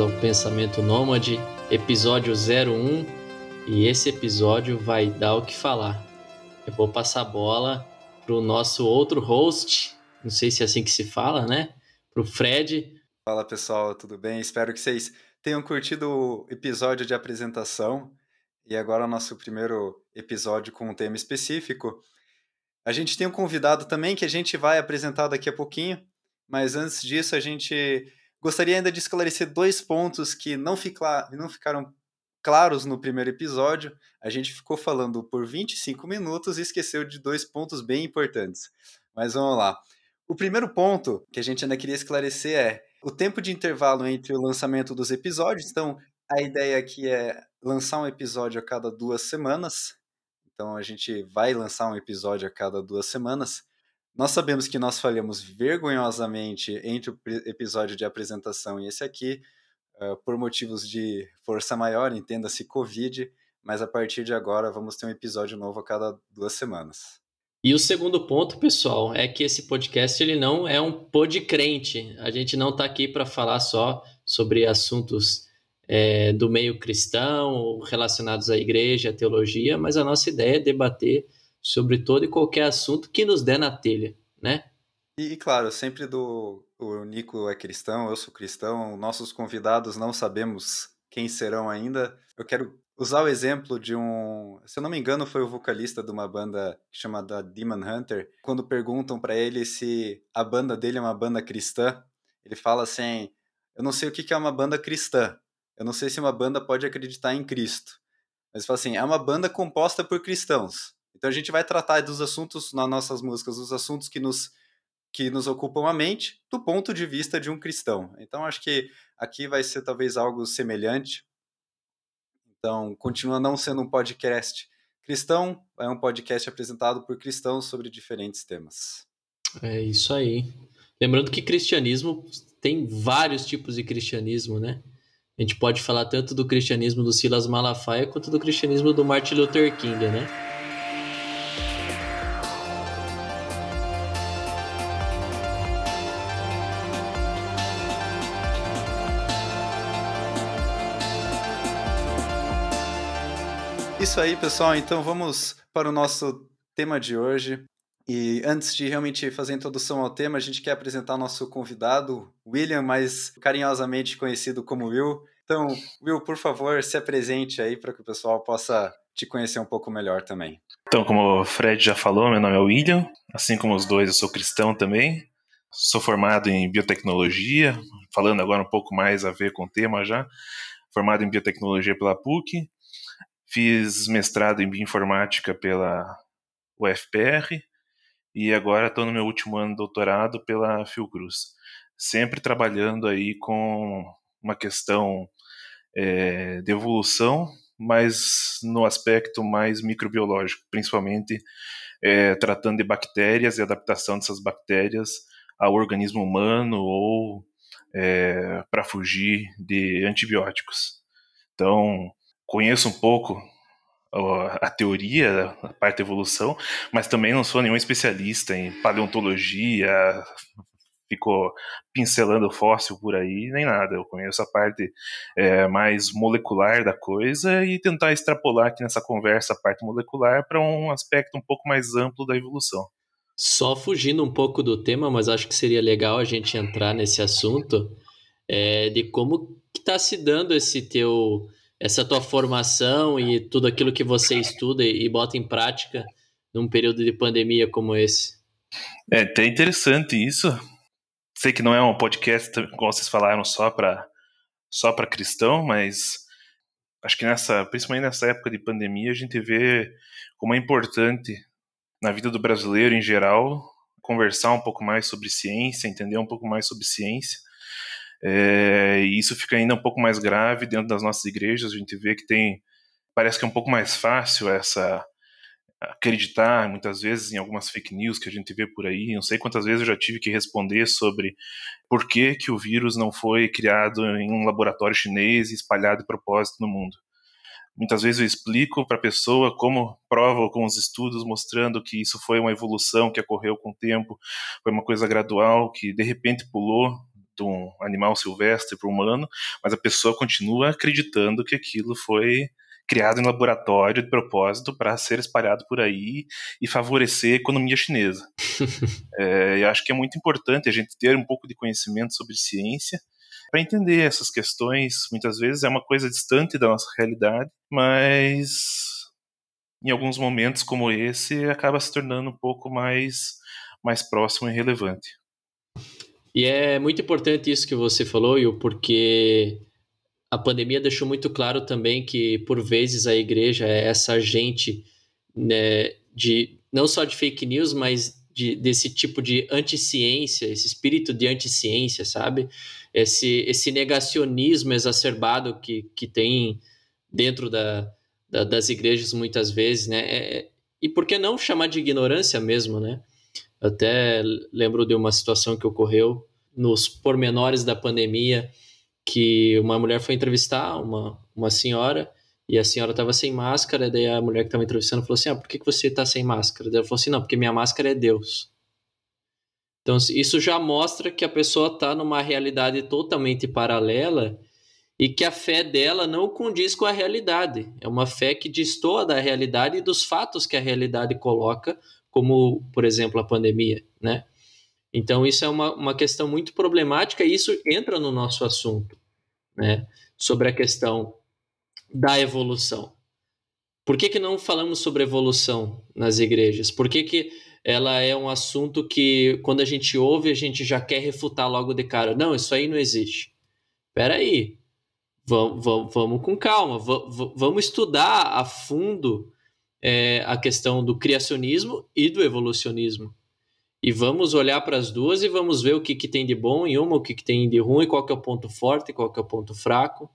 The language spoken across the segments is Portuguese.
ao Pensamento Nômade, episódio 01. E esse episódio vai dar o que falar. Eu vou passar a bola para o nosso outro host, não sei se é assim que se fala, né? Para o Fred. Fala pessoal, tudo bem? Espero que vocês tenham curtido o episódio de apresentação. E agora o nosso primeiro episódio com um tema específico. A gente tem um convidado também que a gente vai apresentar daqui a pouquinho, mas antes disso a gente Gostaria ainda de esclarecer dois pontos que não, não ficaram claros no primeiro episódio. A gente ficou falando por 25 minutos e esqueceu de dois pontos bem importantes. Mas vamos lá. O primeiro ponto que a gente ainda queria esclarecer é o tempo de intervalo entre o lançamento dos episódios. Então, a ideia aqui é lançar um episódio a cada duas semanas. Então, a gente vai lançar um episódio a cada duas semanas. Nós sabemos que nós falhamos vergonhosamente entre o episódio de apresentação e esse aqui, uh, por motivos de força maior, entenda-se Covid, mas a partir de agora vamos ter um episódio novo a cada duas semanas. E o segundo ponto, pessoal, é que esse podcast ele não é um podcrente. A gente não está aqui para falar só sobre assuntos é, do meio cristão, relacionados à igreja, à teologia, mas a nossa ideia é debater sobre todo e qualquer assunto que nos der na telha, né? E, claro, sempre do o Nico é cristão, eu sou cristão, nossos convidados não sabemos quem serão ainda. Eu quero usar o exemplo de um, se eu não me engano, foi o vocalista de uma banda chamada Demon Hunter. Quando perguntam para ele se a banda dele é uma banda cristã, ele fala assim: "Eu não sei o que é uma banda cristã. Eu não sei se uma banda pode acreditar em Cristo." Mas fala assim: "É uma banda composta por cristãos." Então a gente vai tratar dos assuntos nas nossas músicas, os assuntos que nos que nos ocupam a mente do ponto de vista de um cristão. Então acho que aqui vai ser talvez algo semelhante. Então continua não sendo um podcast cristão, é um podcast apresentado por cristãos sobre diferentes temas. É isso aí. Lembrando que cristianismo tem vários tipos de cristianismo, né? A gente pode falar tanto do cristianismo do Silas Malafaia quanto do cristianismo do Martin Luther King, né? Isso aí, pessoal. Então vamos para o nosso tema de hoje. E antes de realmente fazer a introdução ao tema, a gente quer apresentar o nosso convidado, William, mais carinhosamente conhecido como Will. Então, Will, por favor, se apresente aí para que o pessoal possa te conhecer um pouco melhor também. Então, como o Fred já falou, meu nome é William, assim como os dois, eu sou cristão também. Sou formado em biotecnologia, falando agora um pouco mais a ver com o tema já. Formado em biotecnologia pela PUC, Fiz mestrado em bioinformática pela UFPR e agora estou no meu último ano de doutorado pela Fiocruz. Sempre trabalhando aí com uma questão é, de evolução, mas no aspecto mais microbiológico, principalmente é, tratando de bactérias e adaptação dessas bactérias ao organismo humano ou é, para fugir de antibióticos. Então, conheço um pouco a teoria, a parte da evolução, mas também não sou nenhum especialista em paleontologia, ficou pincelando fóssil por aí, nem nada. Eu conheço a parte é, mais molecular da coisa e tentar extrapolar aqui nessa conversa a parte molecular para um aspecto um pouco mais amplo da evolução. Só fugindo um pouco do tema, mas acho que seria legal a gente entrar nesse assunto é, de como está se dando esse teu essa tua formação e tudo aquilo que você estuda e, bota em prática num período de pandemia como esse? É até interessante isso. Sei que não é um podcast, como vocês falaram, só para só para cristão, mas acho que nessa, principalmente nessa época de pandemia, a gente vê como é importante na vida do brasileiro em geral conversar um pouco mais sobre ciência, entender um pouco mais sobre ciência é, e isso fica ainda um pouco mais grave dentro das nossas igrejas. A gente vê que tem. Parece que é um pouco mais fácil essa acreditar muitas vezes em algumas fake news que a gente vê por aí. Não sei quantas vezes eu já tive que responder sobre por que, que o vírus não foi criado em um laboratório chinês e espalhado de propósito no mundo. Muitas vezes eu explico para a pessoa como prova com os estudos mostrando que isso foi uma evolução que ocorreu com o tempo, foi uma coisa gradual que de repente pulou de um animal silvestre para o humano, mas a pessoa continua acreditando que aquilo foi criado em laboratório de propósito para ser espalhado por aí e favorecer a economia chinesa. é, eu acho que é muito importante a gente ter um pouco de conhecimento sobre ciência para entender essas questões. Muitas vezes é uma coisa distante da nossa realidade, mas em alguns momentos como esse acaba se tornando um pouco mais mais próximo e relevante. E é muito importante isso que você falou, Will, porque a pandemia deixou muito claro também que, por vezes, a igreja é essa agente né, de não só de fake news, mas de, desse tipo de anticiência, esse espírito de anticiência, sabe? Esse, esse negacionismo exacerbado que, que tem dentro da, da, das igrejas muitas vezes, né? É, e por que não chamar de ignorância mesmo, né? Até lembro de uma situação que ocorreu nos pormenores da pandemia, que uma mulher foi entrevistar uma, uma senhora e a senhora estava sem máscara, daí a mulher que estava entrevistando falou assim, ah, por que, que você está sem máscara? Ela falou assim, não, porque minha máscara é Deus. Então, isso já mostra que a pessoa está numa realidade totalmente paralela e que a fé dela não condiz com a realidade. É uma fé que destoa da realidade e dos fatos que a realidade coloca, como, por exemplo, a pandemia, né? Então, isso é uma, uma questão muito problemática e isso entra no nosso assunto, né? Sobre a questão da evolução. Por que, que não falamos sobre evolução nas igrejas? Por que, que ela é um assunto que, quando a gente ouve, a gente já quer refutar logo de cara? Não, isso aí não existe. Espera aí, vamos, vamos, vamos com calma, vamos, vamos estudar a fundo é, a questão do criacionismo e do evolucionismo e vamos olhar para as duas e vamos ver o que, que tem de bom em uma, o que, que tem de ruim, qual que é o ponto forte, qual que é o ponto fraco.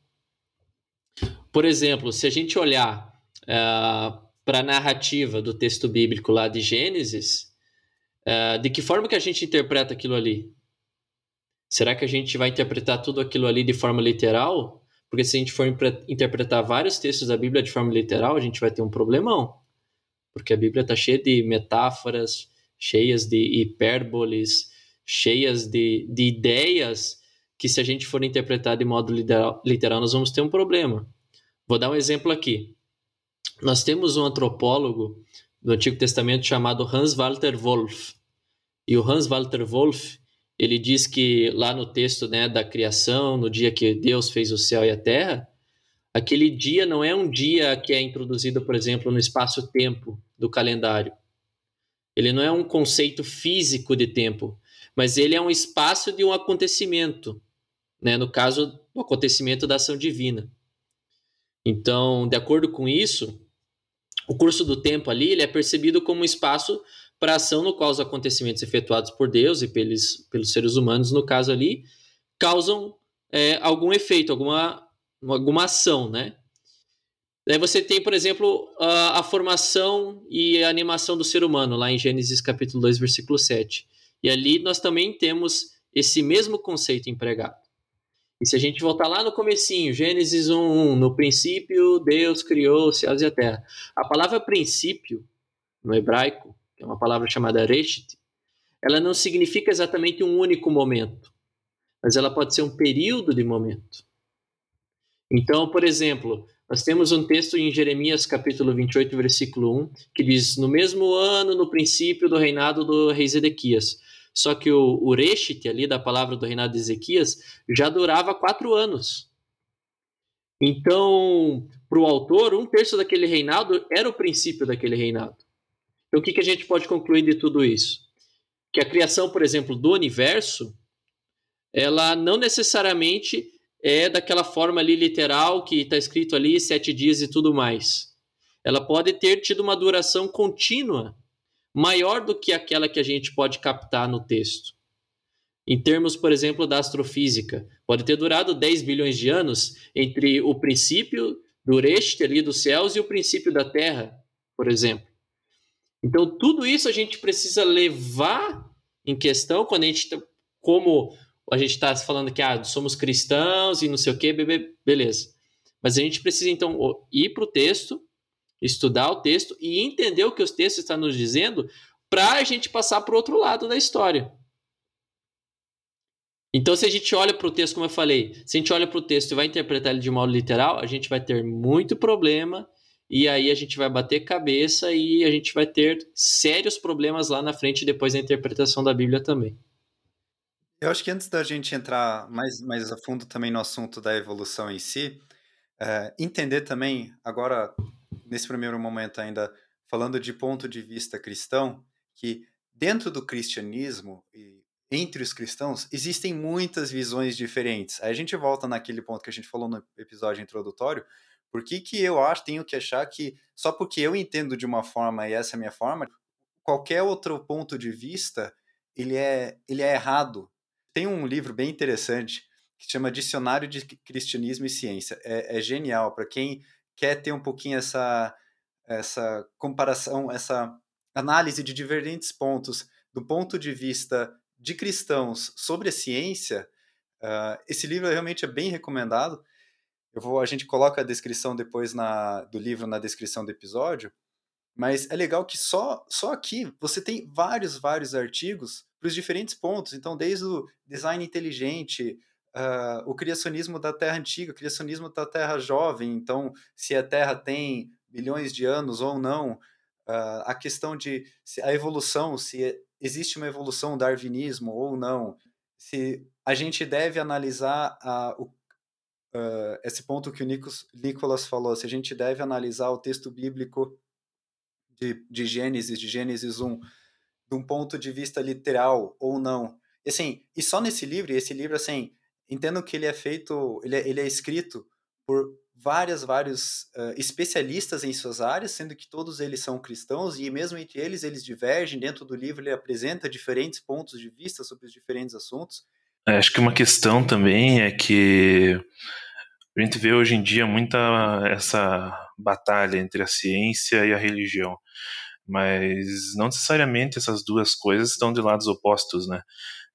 Por exemplo, se a gente olhar uh, para a narrativa do texto bíblico lá de Gênesis, uh, de que forma que a gente interpreta aquilo ali? Será que a gente vai interpretar tudo aquilo ali de forma literal? Porque se a gente for interpretar vários textos da Bíblia de forma literal, a gente vai ter um problemão. Porque a Bíblia está cheia de metáforas, cheias de hipérboles, cheias de, de ideias que, se a gente for interpretar de modo literal, literal, nós vamos ter um problema. Vou dar um exemplo aqui. Nós temos um antropólogo do Antigo Testamento chamado Hans Walter Wolff. E o Hans Walter Wolff, ele diz que lá no texto né, da criação, no dia que Deus fez o céu e a terra, aquele dia não é um dia que é introduzido, por exemplo, no espaço-tempo do calendário. Ele não é um conceito físico de tempo, mas ele é um espaço de um acontecimento, né? no caso, o acontecimento da ação divina. Então, de acordo com isso, o curso do tempo ali ele é percebido como um espaço para ação no qual os acontecimentos efetuados por Deus e pelos, pelos seres humanos, no caso ali, causam é, algum efeito, alguma, alguma ação, né? Daí você tem, por exemplo, a, a, formação e a animação do ser humano, lá em Gênesis capítulo 2, versículo 7. E ali nós também temos esse mesmo conceito empregado. E se a gente voltar lá no comecinho, Gênesis 1, no princípio Deus criou os céus e a terra. A palavra princípio, no hebraico, que é uma palavra chamada reshit, ela não significa exatamente um único momento, mas ela pode ser um período de momento. Então, por exemplo, nós temos um texto em Jeremias capítulo 28, versículo 1, que diz: No mesmo ano, no princípio do reinado do rei Zedequias. Só que o, o Reshit, ali da palavra do reinado de Ezequias, já durava quatro anos. Então, para o autor, um terço daquele reinado era o princípio daquele reinado. Então, o que, que a gente pode concluir de tudo isso? Que a criação, por exemplo, do universo, ela não necessariamente é daquela forma ali literal que está escrito ali sete dias e tudo mais. Ela pode ter tido uma duração contínua maior do que aquela que a gente pode captar no texto. Em termos, por exemplo, da astrofísica, pode ter durado 10 bilhões de anos entre o princípio do Recht ali dos céus e o princípio da Terra, por exemplo. Então, tudo isso a gente precisa levar em questão quando a gente, como a gente está falando que ah, somos cristãos e não sei o que, beleza. Mas a gente precisa então ir para o texto, estudar o texto e entender o que os textos estão nos dizendo para a gente passar para o outro lado da história. Então, se a gente olha para o texto, como eu falei, se a gente olha para o texto e vai interpretar ele de modo literal, a gente vai ter muito problema e aí a gente vai bater cabeça e a gente vai ter sérios problemas lá na frente depois da interpretação da Bíblia também. Eu acho que antes da gente entrar mais, mais a fundo também no assunto da evolução em si, é, entender também, agora, nesse primeiro momento ainda, falando de ponto de vista cristão, que dentro do cristianismo e entre os cristãos existem muitas visões diferentes. Aí a gente volta naquele ponto que a gente falou no episódio introdutório, por que, que eu acho, tenho que achar que só porque eu entendo de uma forma e essa é a minha forma, qualquer outro ponto de vista, ele é, ele é errado. Tem um livro bem interessante que chama Dicionário de Cristianismo e Ciência. É, é genial para quem quer ter um pouquinho essa, essa comparação, essa análise de diferentes pontos do ponto de vista de cristãos sobre a ciência. Uh, esse livro realmente é bem recomendado. Eu vou, a gente coloca a descrição depois na, do livro na descrição do episódio, mas é legal que só, só aqui você tem vários, vários artigos para os diferentes pontos. Então, desde o design inteligente, uh, o criacionismo da Terra antiga, o criacionismo da Terra jovem. Então, se a Terra tem bilhões de anos ou não, uh, a questão de a evolução, se existe uma evolução darwinismo ou não, se a gente deve analisar uh, o uh, esse ponto que o Nicos, Nicolas falou, se a gente deve analisar o texto bíblico de, de Gênesis, de Gênesis 1, de um ponto de vista literal ou não. E, assim, e só nesse livro, esse livro, assim, entendo que ele é feito, ele é, ele é escrito por várias, vários uh, especialistas em suas áreas, sendo que todos eles são cristãos, e mesmo entre eles, eles divergem. Dentro do livro, ele apresenta diferentes pontos de vista sobre os diferentes assuntos. É, acho que uma questão também é que a gente vê hoje em dia muita essa batalha entre a ciência e a religião, mas não necessariamente essas duas coisas estão de lados opostos, né?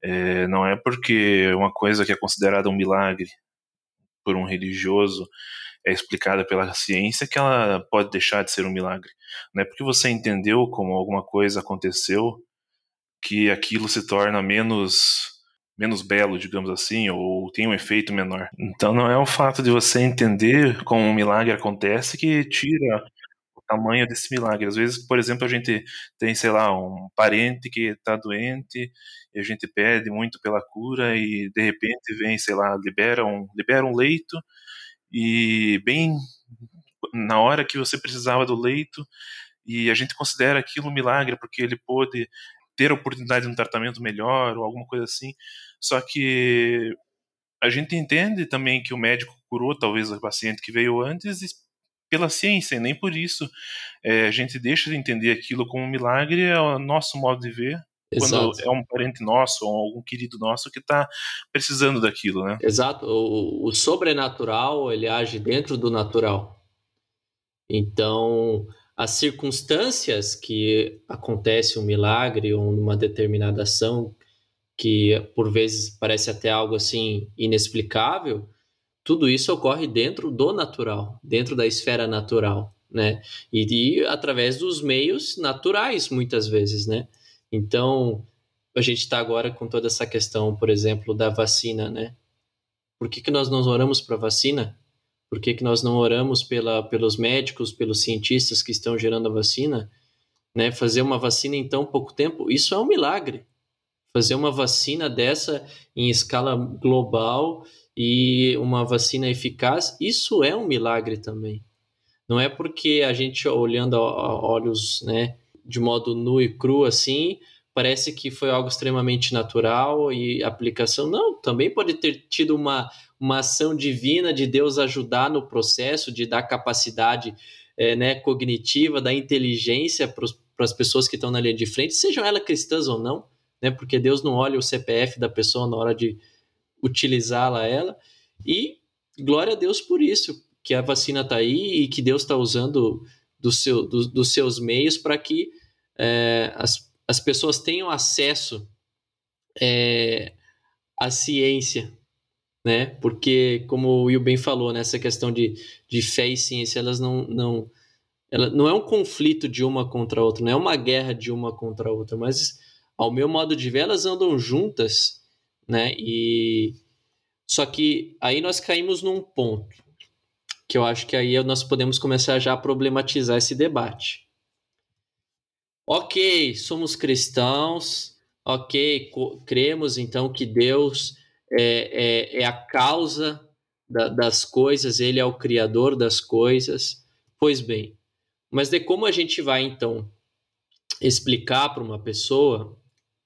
É, não é porque uma coisa que é considerada um milagre por um religioso é explicada pela ciência que ela pode deixar de ser um milagre. Não é porque você entendeu como alguma coisa aconteceu que aquilo se torna menos menos belo, digamos assim, ou tem um efeito menor. Então não é o fato de você entender como um milagre acontece que tira o tamanho desse milagre. Às vezes, por exemplo, a gente tem, sei lá, um parente que está doente e a gente pede muito pela cura e de repente vem, sei lá, libera um, libera um leito e bem na hora que você precisava do leito e a gente considera aquilo um milagre porque ele pôde ter oportunidade de um tratamento melhor ou alguma coisa assim. Só que a gente entende também que o médico curou talvez o paciente que veio antes pela ciência, e nem por isso é, a gente deixa de entender aquilo como um milagre, é o nosso modo de ver. Exato. Quando é um parente nosso ou algum querido nosso que está precisando daquilo, né? Exato. O, o sobrenatural ele age dentro do natural. Então, as circunstâncias que acontece um milagre ou uma determinada ação que por vezes parece até algo assim inexplicável, tudo isso ocorre dentro do natural, dentro da esfera natural, né? E, e através dos meios naturais muitas vezes, né? Então a gente está agora com toda essa questão, por exemplo, da vacina, né? Por que, que nós não oramos para vacina? Por que, que nós não oramos pela, pelos médicos, pelos cientistas que estão gerando a vacina? Né? Fazer uma vacina em tão pouco tempo, isso é um milagre. Fazer uma vacina dessa em escala global e uma vacina eficaz, isso é um milagre também. Não é porque a gente olhando a olhos, né, de modo nu e cru assim, parece que foi algo extremamente natural e aplicação. Não, também pode ter tido uma, uma ação divina de Deus ajudar no processo, de dar capacidade é, né, cognitiva, da inteligência para as pessoas que estão na linha de frente, sejam elas cristãs ou não, né, porque Deus não olha o CPF da pessoa na hora de utilizá-la ela. E glória a Deus por isso, que a vacina está aí e que Deus está usando do seu, do, dos seus meios para que é, as, as pessoas tenham acesso é, à ciência, né? Porque, como o Will bem falou, nessa né, questão de, de fé e ciência, elas não, não, ela não é um conflito de uma contra a outra, não é uma guerra de uma contra a outra, mas, ao meu modo de ver, elas andam juntas, né? E só que aí nós caímos num ponto que eu acho que aí nós podemos começar já a problematizar esse debate. Ok, somos cristãos, ok, cremos então que Deus é, é, é a causa da, das coisas, Ele é o Criador das coisas. Pois bem, mas de como a gente vai então explicar para uma pessoa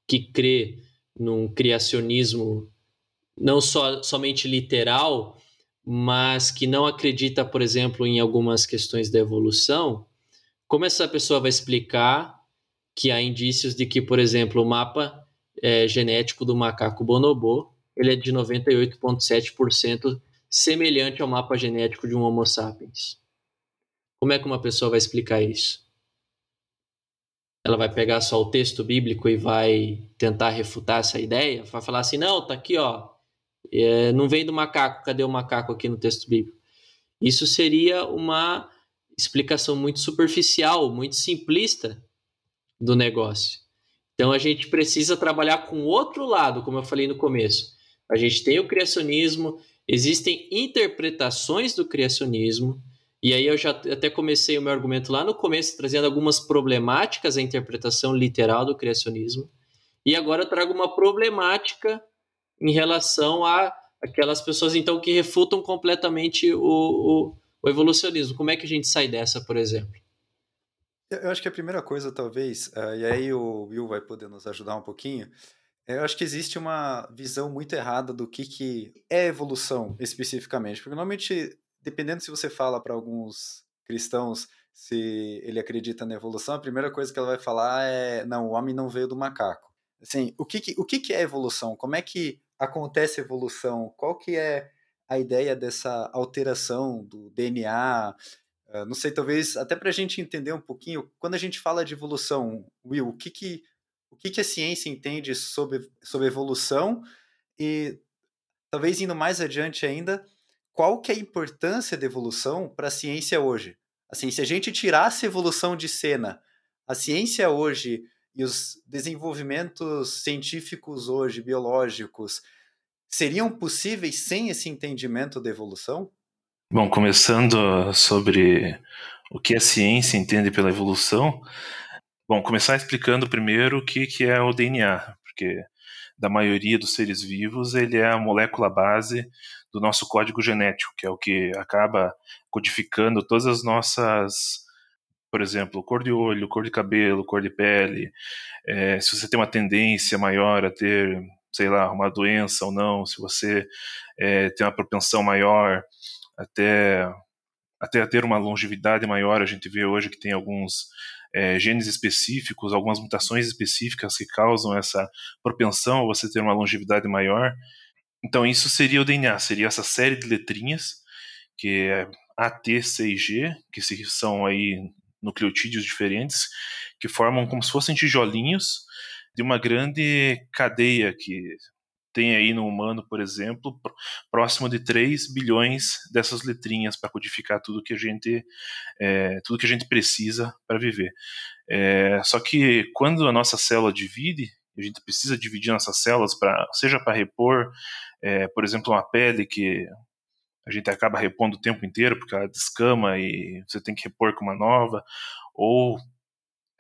que crê num criacionismo não só somente literal, mas que não acredita, por exemplo, em algumas questões da evolução, como essa pessoa vai explicar que há indícios de que, por exemplo, o mapa é, genético do macaco bonobo ele é de 98,7% semelhante ao mapa genético de um Homo sapiens. Como é que uma pessoa vai explicar isso? Ela vai pegar só o texto bíblico e vai tentar refutar essa ideia? Vai falar assim, não, tá aqui, ó, é, não vem do macaco, cadê o macaco aqui no texto bíblico? Isso seria uma explicação muito superficial, muito simplista do negócio. Então a gente precisa trabalhar com outro lado, como eu falei no começo. A gente tem o criacionismo, existem interpretações do criacionismo, e aí eu já até comecei o meu argumento lá no começo, trazendo algumas problemáticas à interpretação literal do criacionismo. E agora eu trago uma problemática em relação a aquelas pessoas então que refutam completamente o, o, o evolucionismo. Como é que a gente sai dessa, por exemplo? Eu acho que a primeira coisa, talvez, uh, e aí o Will vai poder nos ajudar um pouquinho, eu acho que existe uma visão muito errada do que, que é evolução especificamente. Porque normalmente, dependendo se você fala para alguns cristãos se ele acredita na evolução, a primeira coisa que ela vai falar é: não, o homem não veio do macaco. Assim, o que, que o que, que é evolução? Como é que acontece evolução? Qual que é a ideia dessa alteração do DNA? Uh, não sei, talvez até para a gente entender um pouquinho, quando a gente fala de evolução, Will, o que, que, o que, que a ciência entende sobre, sobre evolução? E talvez indo mais adiante ainda, qual que é a importância da evolução para a ciência hoje? Assim, se a gente tirasse a evolução de cena, a ciência hoje e os desenvolvimentos científicos hoje, biológicos, seriam possíveis sem esse entendimento da evolução? Bom, começando sobre o que a ciência entende pela evolução, bom, começar explicando primeiro o que, que é o DNA, porque da maioria dos seres vivos ele é a molécula base do nosso código genético, que é o que acaba codificando todas as nossas por exemplo, cor de olho, cor de cabelo, cor de pele, é, se você tem uma tendência maior a ter, sei lá, uma doença ou não, se você é, tem uma propensão maior até, até a ter uma longevidade maior, a gente vê hoje que tem alguns é, genes específicos, algumas mutações específicas que causam essa propensão a você ter uma longevidade maior. Então, isso seria o DNA, seria essa série de letrinhas, que é A, T, C e G, que são aí nucleotídeos diferentes que formam como se fossem tijolinhos de uma grande cadeia que tem aí no humano, por exemplo, próximo de 3 bilhões dessas letrinhas para codificar tudo que a gente é, tudo que a gente precisa para viver. É, só que quando a nossa célula divide, a gente precisa dividir nossas células para seja para repor, é, por exemplo, uma pele que a gente acaba repondo o tempo inteiro porque ela descama e você tem que repor com uma nova, ou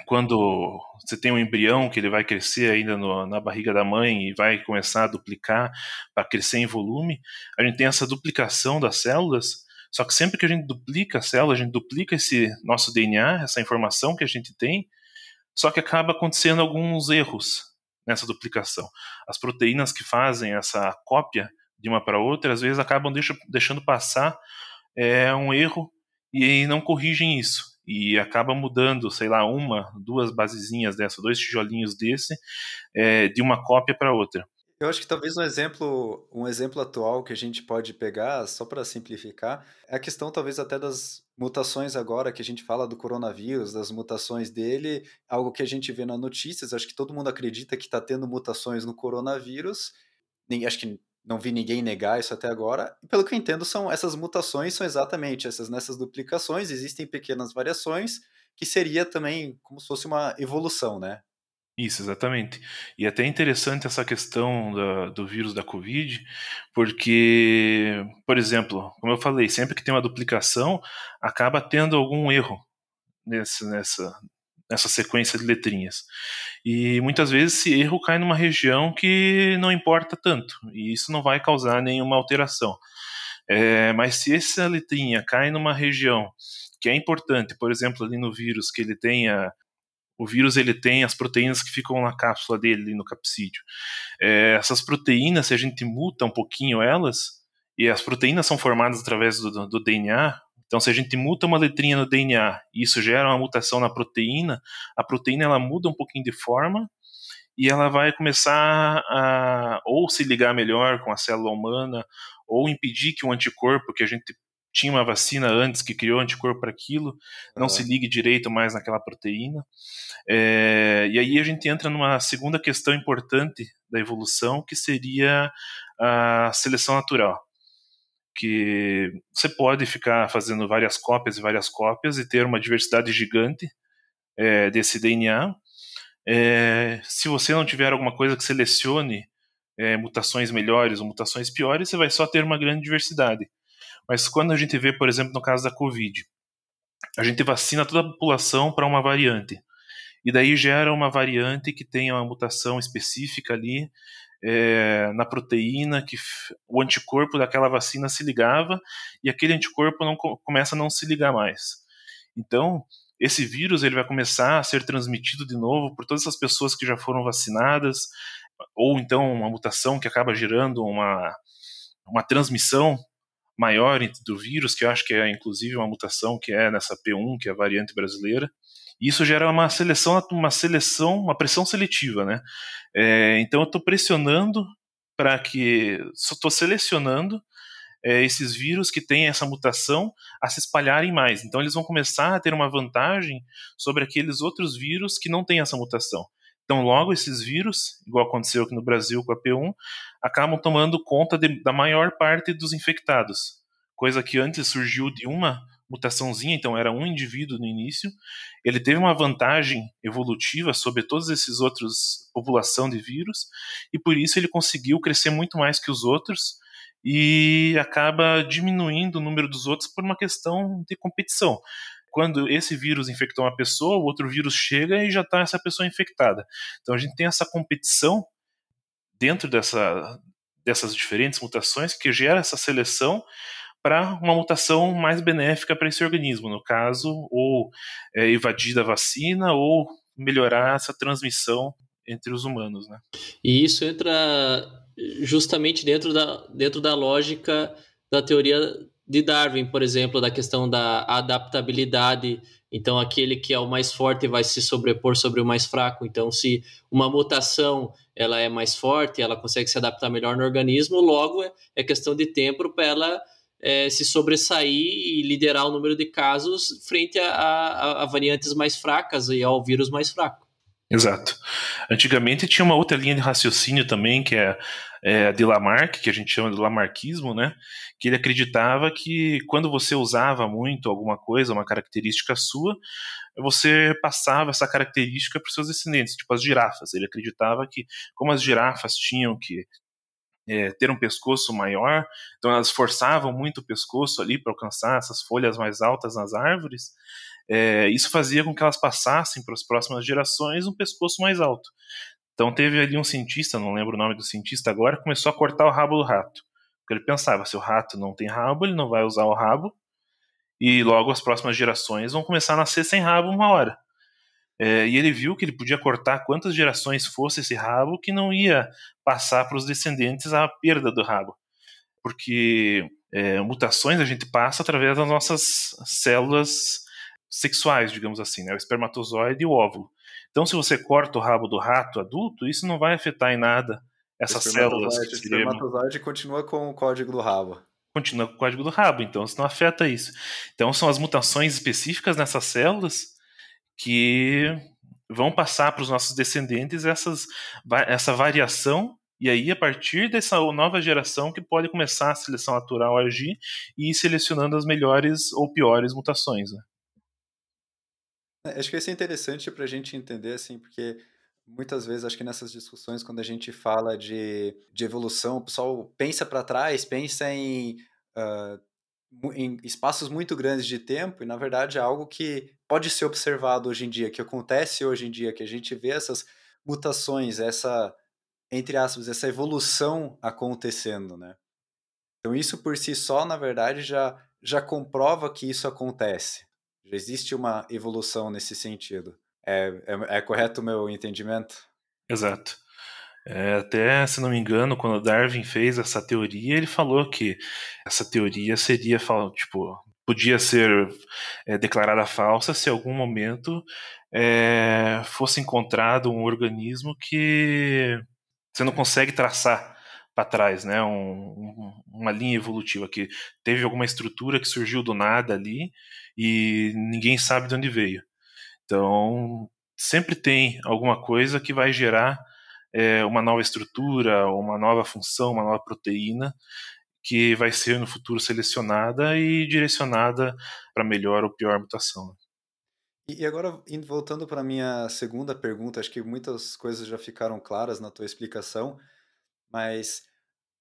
quando você tem um embrião que ele vai crescer ainda no, na barriga da mãe e vai começar a duplicar para crescer em volume, a gente tem essa duplicação das células. Só que sempre que a gente duplica a célula, a gente duplica esse nosso DNA, essa informação que a gente tem, só que acaba acontecendo alguns erros nessa duplicação. As proteínas que fazem essa cópia de uma para outra, às vezes acabam deixa, deixando passar é, um erro e não corrigem isso. E acaba mudando, sei lá, uma, duas basezinhas dessa, dois tijolinhos desse, é, de uma cópia para outra. Eu acho que talvez um exemplo, um exemplo atual que a gente pode pegar, só para simplificar, é a questão talvez até das mutações agora que a gente fala do coronavírus, das mutações dele, algo que a gente vê nas notícias, acho que todo mundo acredita que está tendo mutações no coronavírus, nem, acho que não vi ninguém negar isso até agora. E pelo que eu entendo, são essas mutações são exatamente essas nessas duplicações, existem pequenas variações que seria também como se fosse uma evolução, né? Isso, exatamente. E é até interessante essa questão da, do vírus da Covid, porque, por exemplo, como eu falei, sempre que tem uma duplicação, acaba tendo algum erro nesse, nessa, nessa sequência de letrinhas. E muitas vezes esse erro cai numa região que não importa tanto, e isso não vai causar nenhuma alteração. É, mas se essa letrinha cai numa região que é importante, por exemplo, ali no vírus, que ele tenha o vírus ele tem as proteínas que ficam na cápsula dele, no capsídeo. É, essas proteínas, se a gente muta um pouquinho elas, e as proteínas são formadas através do, do, DNA, então se a gente muta uma letrinha no DNA e isso gera uma mutação na proteína, a proteína ela muda um pouquinho de forma e ela vai começar a ou se ligar melhor com a célula humana ou impedir que o anticorpo que a gente tinha uma vacina antes que criou anticorpo para aquilo, não se ligue direito mais naquela proteína. É, e aí a gente entra numa segunda questão importante da evolução, que seria a seleção natural. Que você pode ficar fazendo várias cópias e várias cópias e ter uma diversidade gigante é, desse DNA. É, se você não tiver alguma coisa que selecione é, mutações melhores ou mutações piores, você vai só ter uma grande diversidade. Mas quando a gente vê, por exemplo, no caso da Covid, a gente vacina toda a população para uma variante. E daí gera uma variante que tem uma mutação específica ali é, na proteína, que o anticorpo daquela vacina se ligava e aquele anticorpo não começa a não se ligar mais. Então, esse vírus ele vai começar a ser transmitido de novo por todas essas pessoas que já foram vacinadas, ou então uma mutação que acaba gerando uma, uma transmissão maior do vírus, que eu acho que é inclusive uma mutação que é nessa P1, que é a variante brasileira. E isso gera uma seleção, uma seleção, uma pressão seletiva, né? É, então eu estou pressionando para que, estou selecionando é, esses vírus que têm essa mutação a se espalharem mais. Então eles vão começar a ter uma vantagem sobre aqueles outros vírus que não têm essa mutação. Então, logo esses vírus, igual aconteceu aqui no Brasil com a P1, acabam tomando conta de, da maior parte dos infectados. Coisa que antes surgiu de uma mutaçãozinha, então era um indivíduo no início. Ele teve uma vantagem evolutiva sobre todos esses outros população de vírus e por isso ele conseguiu crescer muito mais que os outros e acaba diminuindo o número dos outros por uma questão de competição quando esse vírus infectou uma pessoa, o outro vírus chega e já está essa pessoa infectada. Então a gente tem essa competição dentro dessa, dessas diferentes mutações que gera essa seleção para uma mutação mais benéfica para esse organismo, no caso, ou é, evadir da vacina ou melhorar essa transmissão entre os humanos, né? E isso entra justamente dentro da, dentro da lógica da teoria de Darwin, por exemplo, da questão da adaptabilidade. Então, aquele que é o mais forte vai se sobrepor sobre o mais fraco. Então, se uma mutação ela é mais forte, ela consegue se adaptar melhor no organismo, logo é, é questão de tempo para ela é, se sobressair e liderar o número de casos frente a, a, a variantes mais fracas e ao vírus mais fraco. Exato. Antigamente tinha uma outra linha de raciocínio também, que é, é de Lamarck, que a gente chama de Lamarckismo, né? Que ele acreditava que quando você usava muito alguma coisa, uma característica sua, você passava essa característica para os seus descendentes, tipo as girafas. Ele acreditava que, como as girafas tinham que é, ter um pescoço maior, então elas forçavam muito o pescoço ali para alcançar essas folhas mais altas nas árvores. É, isso fazia com que elas passassem para as próximas gerações um pescoço mais alto. Então teve ali um cientista, não lembro o nome do cientista agora, começou a cortar o rabo do rato. Porque ele pensava, se o rato não tem rabo, ele não vai usar o rabo, e logo as próximas gerações vão começar a nascer sem rabo uma hora. É, e ele viu que ele podia cortar quantas gerações fosse esse rabo que não ia passar para os descendentes a perda do rabo. Porque é, mutações a gente passa através das nossas células sexuais, digamos assim, né? o espermatozoide e o óvulo. Então, se você corta o rabo do rato adulto, isso não vai afetar em nada essas células. O espermatozoide continua com o código do rabo. Continua com o código do rabo, então isso não afeta isso. Então, são as mutações específicas nessas células que vão passar para os nossos descendentes essas, essa variação e aí, a partir dessa nova geração, que pode começar a seleção natural a agir e ir selecionando as melhores ou piores mutações. Né? É, acho que isso é interessante para a gente entender, assim, porque muitas vezes, acho que nessas discussões, quando a gente fala de, de evolução, o pessoal pensa para trás, pensa em, uh, em espaços muito grandes de tempo, e na verdade é algo que pode ser observado hoje em dia, que acontece hoje em dia, que a gente vê essas mutações, essa, entre aspas, essa evolução acontecendo, né? Então isso por si só, na verdade, já, já comprova que isso acontece. Já existe uma evolução nesse sentido. É, é, é correto o meu entendimento? Exato. É, até, se não me engano, quando Darwin fez essa teoria, ele falou que essa teoria seria, tipo, podia ser é, declarada falsa se em algum momento é, fosse encontrado um organismo que você não consegue traçar para trás, né? Um, um, uma linha evolutiva que teve alguma estrutura que surgiu do nada ali e ninguém sabe de onde veio. Então, sempre tem alguma coisa que vai gerar é, uma nova estrutura, uma nova função, uma nova proteína que vai ser no futuro selecionada e direcionada para melhor ou pior mutação. E agora, voltando para a minha segunda pergunta, acho que muitas coisas já ficaram claras na tua explicação, mas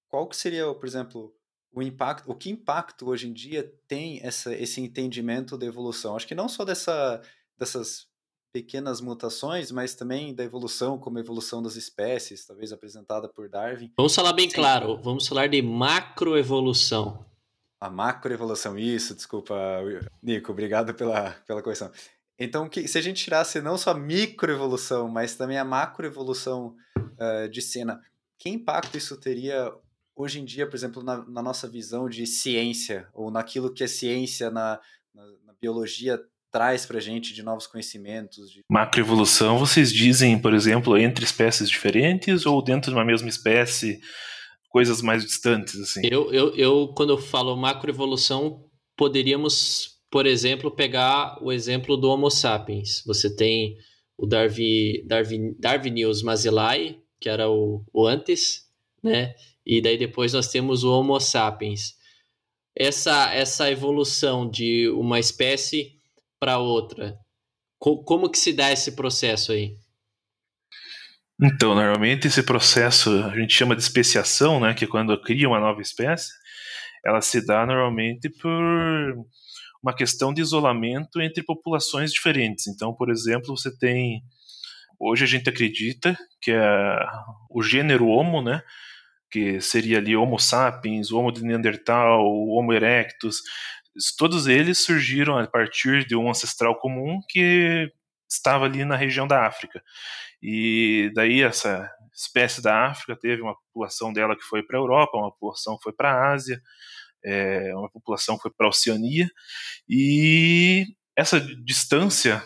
qual que seria, por exemplo, o impacto, o que impacto hoje em dia tem essa, esse entendimento da evolução? Acho que não só dessa, dessas pequenas mutações, mas também da evolução, como a evolução das espécies, talvez apresentada por Darwin. Vamos falar bem Sim. claro, vamos falar de macroevolução. A macroevolução, isso, desculpa, Nico, obrigado pela, pela correção. Então, que, se a gente tirasse não só a microevolução, mas também a macroevolução uh, de cena, que impacto isso teria hoje em dia, por exemplo, na, na nossa visão de ciência, ou naquilo que a ciência na, na, na biologia traz para a gente de novos conhecimentos. De... Macroevolução, vocês dizem, por exemplo, entre espécies diferentes ou dentro de uma mesma espécie, coisas mais distantes, assim? Eu, eu, eu quando eu falo macroevolução, poderíamos, por exemplo, pegar o exemplo do Homo sapiens. Você tem o Darwin, Darwin, Darwinius mazillae, que era o, o antes, né? E daí depois nós temos o Homo sapiens. Essa, essa evolução de uma espécie para outra? Co como que se dá esse processo aí? Então, normalmente esse processo a gente chama de especiação, né, que é quando cria uma nova espécie, ela se dá normalmente por uma questão de isolamento entre populações diferentes. Então, por exemplo, você tem hoje a gente acredita que é o gênero Homo, né, que seria ali Homo sapiens, Homo de Neandertal, Homo erectus, todos eles surgiram a partir de um ancestral comum que estava ali na região da África. E daí essa espécie da África teve uma população dela que foi para a Europa, uma população que foi para a Ásia, é, uma população que foi para a Oceania, e essa distância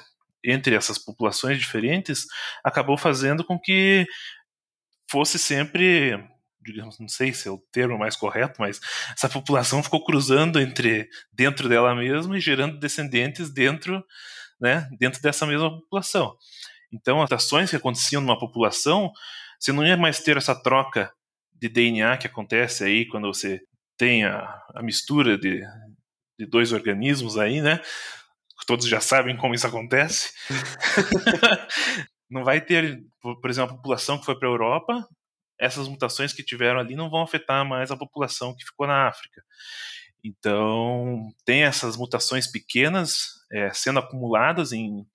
entre essas populações diferentes acabou fazendo com que fosse sempre digamos, não sei se é o termo mais correto, mas essa população ficou cruzando entre dentro dela mesma e gerando descendentes dentro, né, dentro dessa mesma população. Então, as ações que aconteciam numa população, você não ia mais ter essa troca de DNA que acontece aí quando você tem a, a mistura de, de dois organismos aí, né? Todos já sabem como isso acontece. não vai ter, por exemplo, a população que foi para a Europa essas mutações que tiveram ali não vão afetar mais a população que ficou na África. Então, tem essas mutações pequenas é, sendo acumuladas em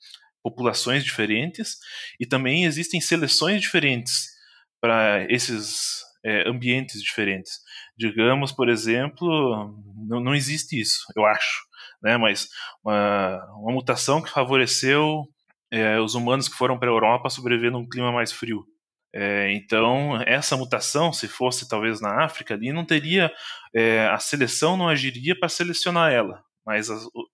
populações diferentes e também existem seleções diferentes para esses é, ambientes diferentes. Digamos, por exemplo, não, não existe isso, eu acho, né? mas uma, uma mutação que favoreceu é, os humanos que foram para a Europa sobreviver num clima mais frio. É, então, essa mutação, se fosse talvez na África ali, não teria, é, a seleção não agiria para selecionar ela, mas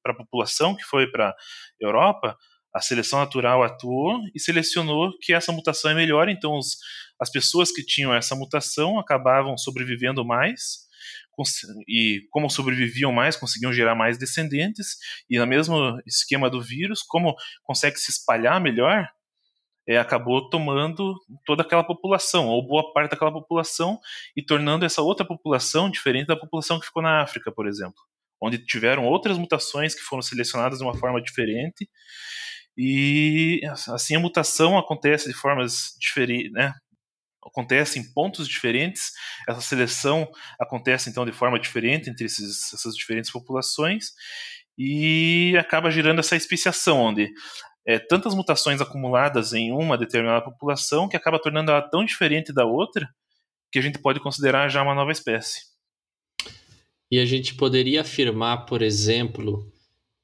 para a população que foi para Europa, a seleção natural atuou e selecionou que essa mutação é melhor, então os, as pessoas que tinham essa mutação acabavam sobrevivendo mais, e como sobreviviam mais, conseguiam gerar mais descendentes, e no mesmo esquema do vírus, como consegue se espalhar melhor, é, acabou tomando toda aquela população, ou boa parte daquela população, e tornando essa outra população diferente da população que ficou na África, por exemplo, onde tiveram outras mutações que foram selecionadas de uma forma diferente, E assim a mutação acontece de formas diferentes, né? Acontece em pontos diferentes. Essa seleção acontece então de forma diferente entre esses, essas diferentes populações e acaba gerando essa especiação, onde é, tantas mutações acumuladas em uma determinada população que acaba tornando ela tão diferente da outra que a gente pode considerar já uma nova espécie. E a gente poderia afirmar, por exemplo,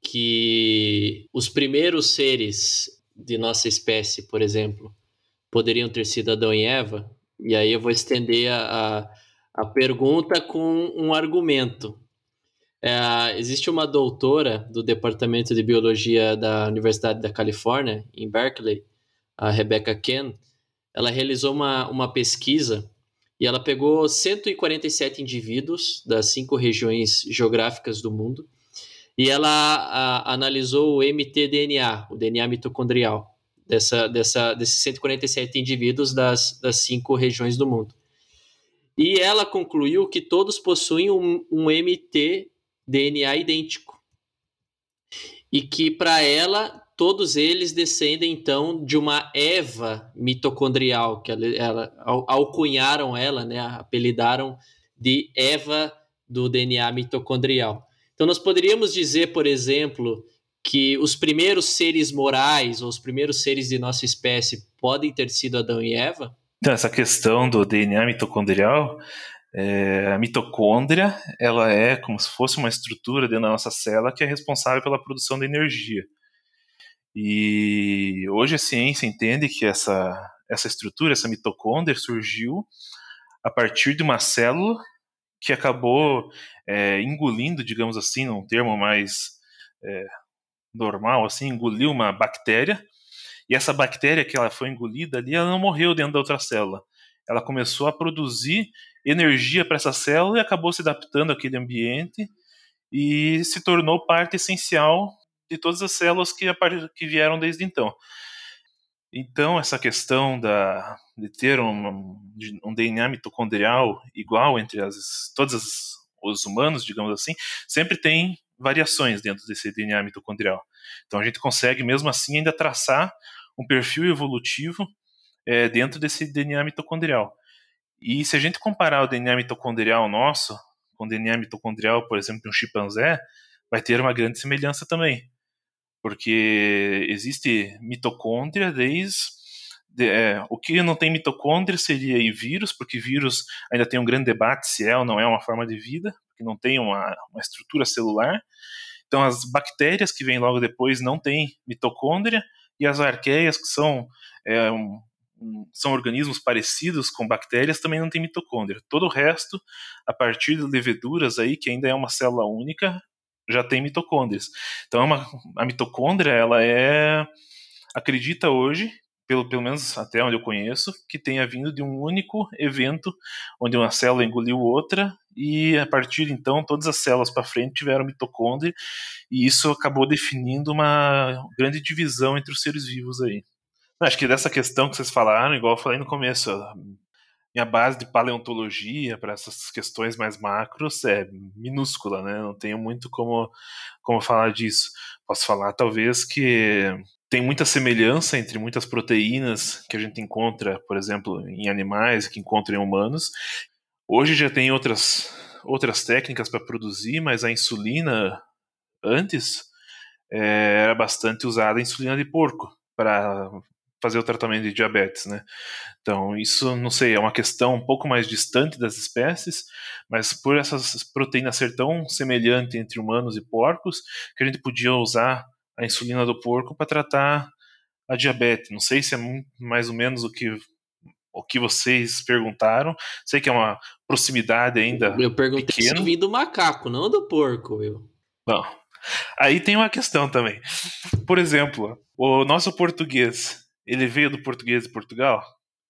que os primeiros seres de nossa espécie, por exemplo, poderiam ter sido Adão e Eva? E aí eu vou estender a, a, a pergunta com um argumento. É, existe uma doutora do Departamento de Biologia da Universidade da Califórnia, em Berkeley, a Rebecca Ken. Ela realizou uma, uma pesquisa e ela pegou 147 indivíduos das cinco regiões geográficas do mundo e ela a, analisou o mtDNA, o DNA mitocondrial, dessa, dessa, desses 147 indivíduos das, das cinco regiões do mundo. E ela concluiu que todos possuem um, um mtDNA idêntico. E que, para ela, todos eles descendem, então, de uma Eva mitocondrial, que ela, ela alcunharam ela, né, apelidaram de Eva do DNA mitocondrial. Então, nós poderíamos dizer, por exemplo, que os primeiros seres morais, ou os primeiros seres de nossa espécie, podem ter sido Adão e Eva? Então, essa questão do DNA mitocondrial, é, a mitocôndria, ela é como se fosse uma estrutura dentro da nossa célula que é responsável pela produção de energia. E hoje a ciência entende que essa, essa estrutura, essa mitocôndria, surgiu a partir de uma célula que acabou é, engolindo, digamos assim, num termo mais é, normal, assim, engoliu uma bactéria, e essa bactéria que ela foi engolida ali, ela não morreu dentro da outra célula. Ela começou a produzir energia para essa célula e acabou se adaptando àquele ambiente e se tornou parte essencial de todas as células que, que vieram desde então. Então, essa questão da, de ter um, um DNA mitocondrial igual entre as, todos os humanos, digamos assim, sempre tem variações dentro desse DNA mitocondrial. Então, a gente consegue, mesmo assim, ainda traçar um perfil evolutivo é, dentro desse DNA mitocondrial. E se a gente comparar o DNA mitocondrial nosso com o DNA mitocondrial, por exemplo, de um chimpanzé, vai ter uma grande semelhança também porque existe mitocôndria desde de, é, o que não tem mitocôndria seria vírus, porque vírus ainda tem um grande debate se é ou não é uma forma de vida, porque não tem uma, uma estrutura celular. Então as bactérias que vêm logo depois não têm mitocôndria e as arqueias que são é, um, são organismos parecidos com bactérias também não têm mitocôndria. Todo o resto, a partir de leveduras aí que ainda é uma célula única, já tem mitocôndrias. Então, é uma, a mitocôndria, ela é, acredita hoje, pelo, pelo menos até onde eu conheço, que tenha vindo de um único evento onde uma célula engoliu outra e a partir então todas as células para frente tiveram mitocôndria e isso acabou definindo uma grande divisão entre os seres vivos aí. Acho que dessa questão que vocês falaram, igual eu falei no começo, minha base de paleontologia para essas questões mais macros é minúscula, né? Não tenho muito como, como falar disso. Posso falar, talvez, que tem muita semelhança entre muitas proteínas que a gente encontra, por exemplo, em animais, que encontra em humanos. Hoje já tem outras, outras técnicas para produzir, mas a insulina, antes, é, era bastante usada a insulina de porco para fazer o tratamento de diabetes, né? Então, isso, não sei, é uma questão um pouco mais distante das espécies, mas por essas proteínas ser tão semelhante entre humanos e porcos, que a gente podia usar a insulina do porco para tratar a diabetes. Não sei se é mais ou menos o que o que vocês perguntaram. Sei que é uma proximidade ainda. Eu perguntei pequeno. se do macaco, não do porco, viu? Bom, aí tem uma questão também. Por exemplo, o nosso português ele veio do português de Portugal?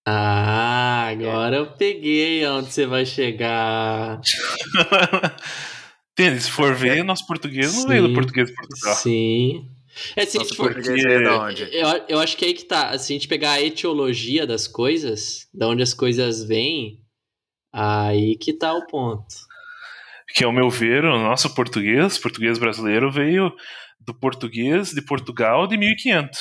Ah, agora é. eu peguei onde você vai chegar. Entende? Se for ver, nosso português sim, não veio do português de Portugal. Sim. É, se Nosso for, português é de onde? Eu, eu acho que é aí que tá. Se a gente pegar a etiologia das coisas, de onde as coisas vêm, aí que tá o ponto. Que ao meu ver, o nosso português, português brasileiro, veio do português de Portugal de 1500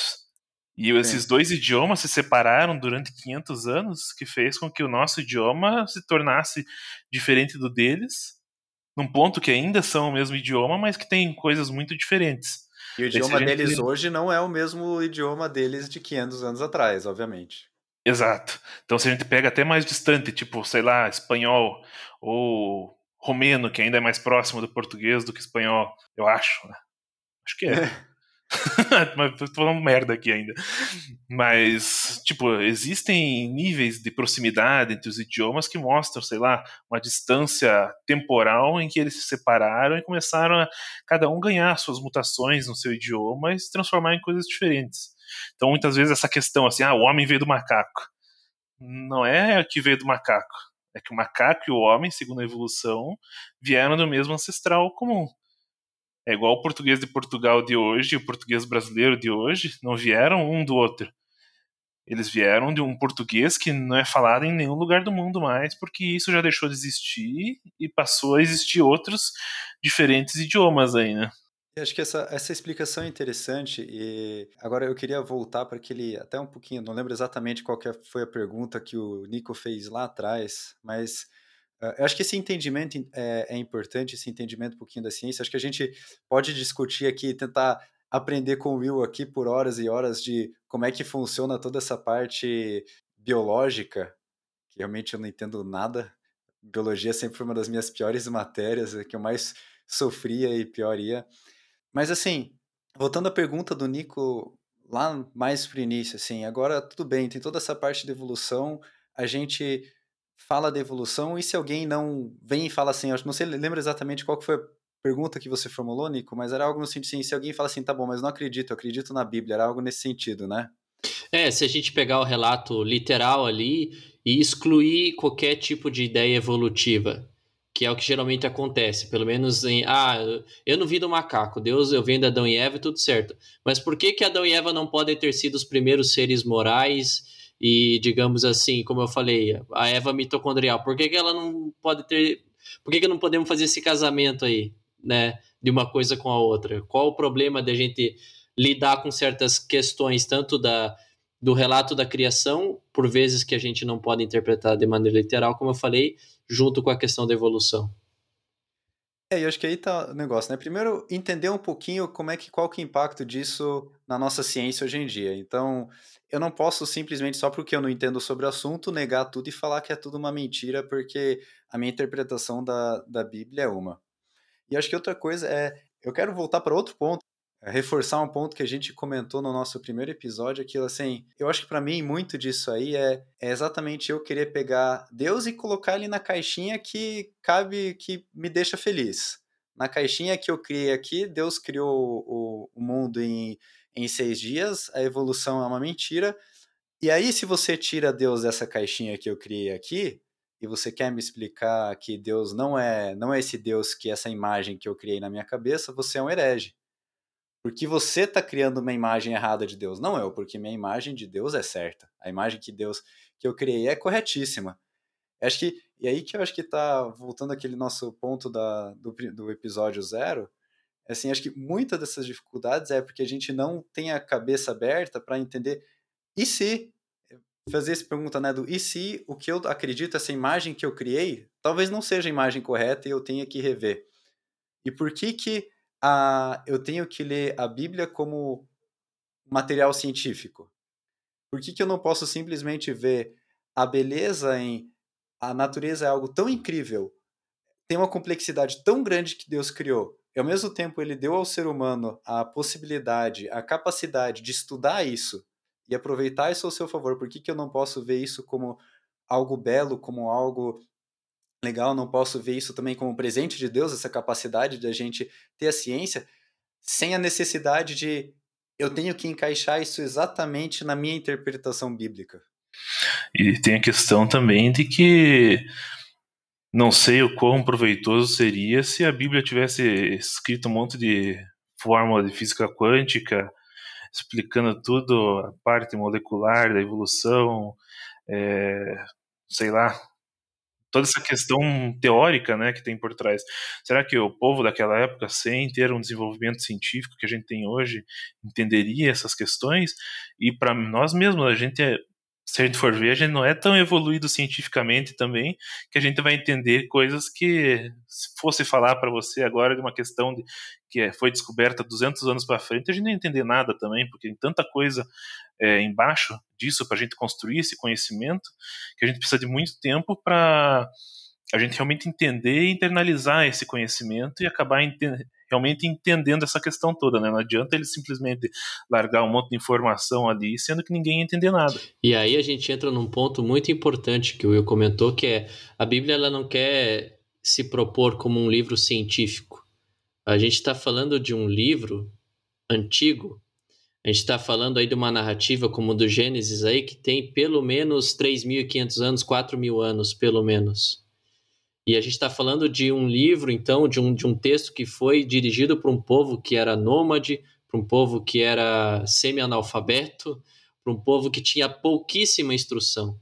E esses dois idiomas se separaram durante 500 anos, que fez com que o nosso idioma se tornasse diferente do deles, num ponto que ainda são o mesmo idioma, mas que tem coisas muito diferentes. E o idioma deles hoje não é o mesmo idioma deles de 500 anos atrás, obviamente. Exato. Então, se a gente pega até mais distante, tipo, sei lá, espanhol ou romeno, que ainda é mais próximo do português do que espanhol, eu acho. Né? Acho que é. Mas tô falando merda aqui ainda. Mas, tipo, existem níveis de proximidade entre os idiomas que mostram, sei lá, uma distância temporal em que eles se separaram e começaram a cada um ganhar suas mutações no seu idioma e se transformar em coisas diferentes. Então, muitas vezes, essa questão assim, ah, o homem veio do macaco. Não é que veio do macaco. É que o macaco e o homem, segundo a evolução, vieram do mesmo ancestral comum. É igual o português de Portugal de hoje e o português brasileiro de hoje não vieram um do outro. Eles vieram de um português que não é falado em nenhum lugar do mundo mais, porque isso já deixou de existir e passou a existir outros diferentes idiomas aí, né? Eu acho que essa, essa explicação é interessante e agora eu queria voltar para aquele, até um pouquinho, não lembro exatamente qual foi a pergunta que o Nico fez lá atrás, mas eu acho que esse entendimento é, é, importante, esse entendimento um pouquinho da ciência. Acho que a gente pode discutir aqui, tentar aprender com o Will aqui por horas e horas de como é que funciona toda essa parte biológica, que realmente eu não entendo nada. Biologia sempre foi uma das minhas piores matérias, que eu mais sofria e pior ia. Mas assim, voltando à pergunta do Nico lá mais pro início, assim, agora tudo bem, tem toda essa parte de evolução, a gente fala da evolução e se alguém não vem e fala assim, eu não sei, lembra exatamente qual foi a pergunta que você formulou, Nico, mas era algo no sentido assim, se alguém fala assim, tá bom, mas não acredito, eu acredito na Bíblia, era algo nesse sentido, né? É, se a gente pegar o relato literal ali e excluir qualquer tipo de ideia evolutiva, que é o que geralmente acontece, pelo menos em, ah, eu não vi do macaco, Deus, eu venho de Adão e Eva tudo certo. Mas por que que Adão e Eva não podem ter sido os primeiros seres morais e, digamos assim, como eu falei, a Eva mitocondrial, por que, que ela não pode ter. Por que, que não podemos fazer esse casamento aí, né? De uma coisa com a outra? Qual o problema de a gente lidar com certas questões, tanto da, do relato da criação, por vezes que a gente não pode interpretar de maneira literal, como eu falei, junto com a questão da evolução? É, eu acho que aí tá o negócio, né? Primeiro, entender um pouquinho como é que qual que é o impacto disso na nossa ciência hoje em dia. Então, eu não posso simplesmente, só porque eu não entendo sobre o assunto, negar tudo e falar que é tudo uma mentira, porque a minha interpretação da, da Bíblia é uma. E acho que outra coisa é, eu quero voltar para outro ponto, reforçar um ponto que a gente comentou no nosso primeiro episódio, aquilo assim, eu acho que para mim muito disso aí é, é exatamente eu querer pegar Deus e colocar ele na caixinha que cabe, que me deixa feliz. Na caixinha que eu criei aqui, Deus criou o, o mundo em em seis dias, a evolução é uma mentira. E aí, se você tira Deus dessa caixinha que eu criei aqui, e você quer me explicar que Deus não é, não é esse Deus que essa imagem que eu criei na minha cabeça, você é um herege. Porque você está criando uma imagem errada de Deus. Não eu, porque minha imagem de Deus é certa. A imagem que Deus que eu criei é corretíssima. Acho que, e aí que eu acho que está voltando aquele nosso ponto da, do, do episódio zero, Assim, acho que muitas dessas dificuldades é porque a gente não tem a cabeça aberta para entender e se fazer essa pergunta, né, do e se o que eu acredito, essa imagem que eu criei, talvez não seja a imagem correta e eu tenha que rever. E por que que a, eu tenho que ler a Bíblia como material científico? Por que que eu não posso simplesmente ver a beleza em a natureza é algo tão incrível, tem uma complexidade tão grande que Deus criou, e ao mesmo tempo ele deu ao ser humano a possibilidade, a capacidade de estudar isso e aproveitar isso ao seu favor. Por que, que eu não posso ver isso como algo belo, como algo legal? Não posso ver isso também como presente de Deus, essa capacidade de a gente ter a ciência, sem a necessidade de eu tenho que encaixar isso exatamente na minha interpretação bíblica. E tem a questão também de que não sei o quão proveitoso seria se a Bíblia tivesse escrito um monte de fórmula de física quântica, explicando tudo, a parte molecular da evolução, é, sei lá, toda essa questão teórica né, que tem por trás. Será que o povo daquela época, sem ter um desenvolvimento científico que a gente tem hoje, entenderia essas questões? E para nós mesmos, a gente é se a gente for ver, a gente não é tão evoluído cientificamente também que a gente vai entender coisas que, se fosse falar para você agora de uma questão de, que é, foi descoberta 200 anos para frente, a gente não ia entender nada também, porque tem tanta coisa é, embaixo disso para a gente construir esse conhecimento que a gente precisa de muito tempo para a gente realmente entender e internalizar esse conhecimento e acabar realmente entendendo essa questão toda, né? Não adianta ele simplesmente largar um monte de informação ali, sendo que ninguém entender nada. E aí a gente entra num ponto muito importante que o Will comentou, que é a Bíblia ela não quer se propor como um livro científico. A gente está falando de um livro antigo, a gente está falando aí de uma narrativa como do Gênesis aí, que tem pelo menos 3.500 anos, 4.000 anos, pelo menos. E a gente está falando de um livro, então, de um, de um texto que foi dirigido para um povo que era nômade, para um povo que era semi-analfabeto, para um povo que tinha pouquíssima instrução.